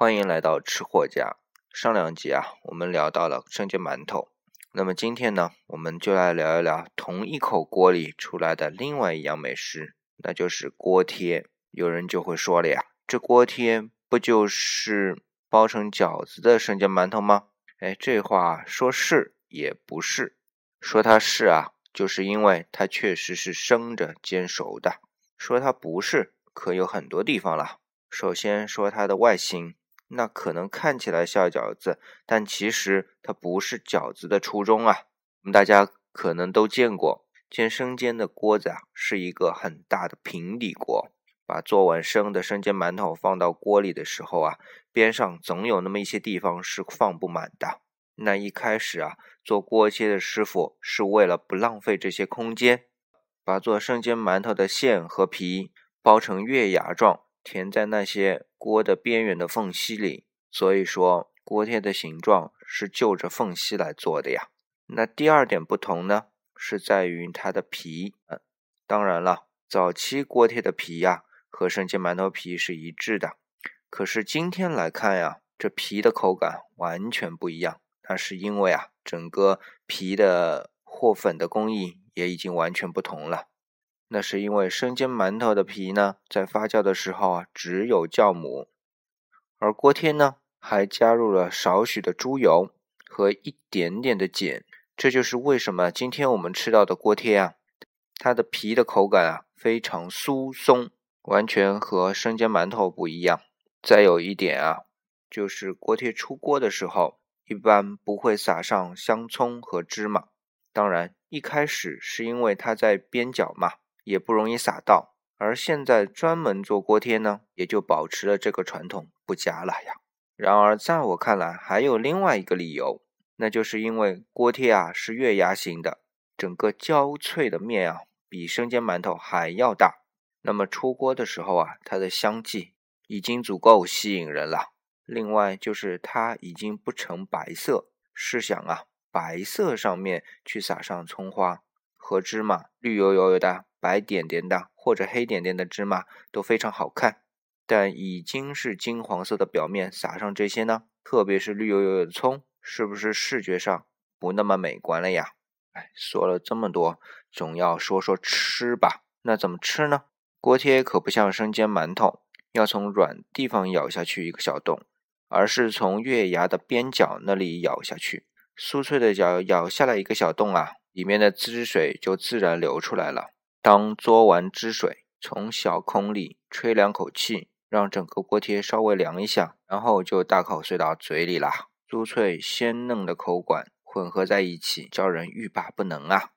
欢迎来到吃货家。上两集啊，我们聊到了生煎馒头。那么今天呢，我们就来聊一聊同一口锅里出来的另外一样美食，那就是锅贴。有人就会说了呀，这锅贴不就是包成饺子的生煎馒头吗？哎，这话说是也不是，说它是啊，就是因为它确实是生着煎熟的；说它不是，可有很多地方了。首先说它的外形，那可能看起来像饺子，但其实它不是饺子的初衷啊。我们大家可能都见过煎生煎的锅子啊，是一个很大的平底锅。把做完生的生煎馒头放到锅里的时候啊，边上总有那么一些地方是放不满的。那一开始啊，做锅贴的师傅是为了不浪费这些空间，把做生煎馒头的馅和皮包成月牙状。填在那些锅的边缘的缝隙里，所以说锅贴的形状是就着缝隙来做的呀。那第二点不同呢，是在于它的皮。嗯，当然了，早期锅贴的皮呀和生煎馒头皮是一致的，可是今天来看呀，这皮的口感完全不一样。那是因为啊，整个皮的和粉的工艺也已经完全不同了。那是因为生煎馒头的皮呢，在发酵的时候啊，只有酵母，而锅贴呢，还加入了少许的猪油和一点点的碱。这就是为什么今天我们吃到的锅贴啊，它的皮的口感啊非常酥松，完全和生煎馒头不一样。再有一点啊，就是锅贴出锅的时候，一般不会撒上香葱和芝麻。当然，一开始是因为它在边角嘛。也不容易撒到，而现在专门做锅贴呢，也就保持了这个传统不加了呀。然而，在我看来，还有另外一个理由，那就是因为锅贴啊是月牙形的，整个焦脆的面啊比生煎馒头还要大。那么出锅的时候啊，它的香气已经足够吸引人了。另外就是它已经不成白色，试想啊，白色上面去撒上葱花和芝麻，绿油油的。白点点的或者黑点点的芝麻都非常好看，但已经是金黄色的表面撒上这些呢，特别是绿油油的葱，是不是视觉上不那么美观了呀？哎，说了这么多，总要说说吃吧。那怎么吃呢？锅贴可不像生煎馒头，要从软地方咬下去一个小洞，而是从月牙的边角那里咬下去，酥脆的角咬下来一个小洞啊，里面的汁水就自然流出来了。当嘬完汁水，从小孔里吹两口气，让整个锅贴稍微凉一下，然后就大口塞到嘴里啦。酥脆鲜嫩的口感混合在一起，叫人欲罢不能啊！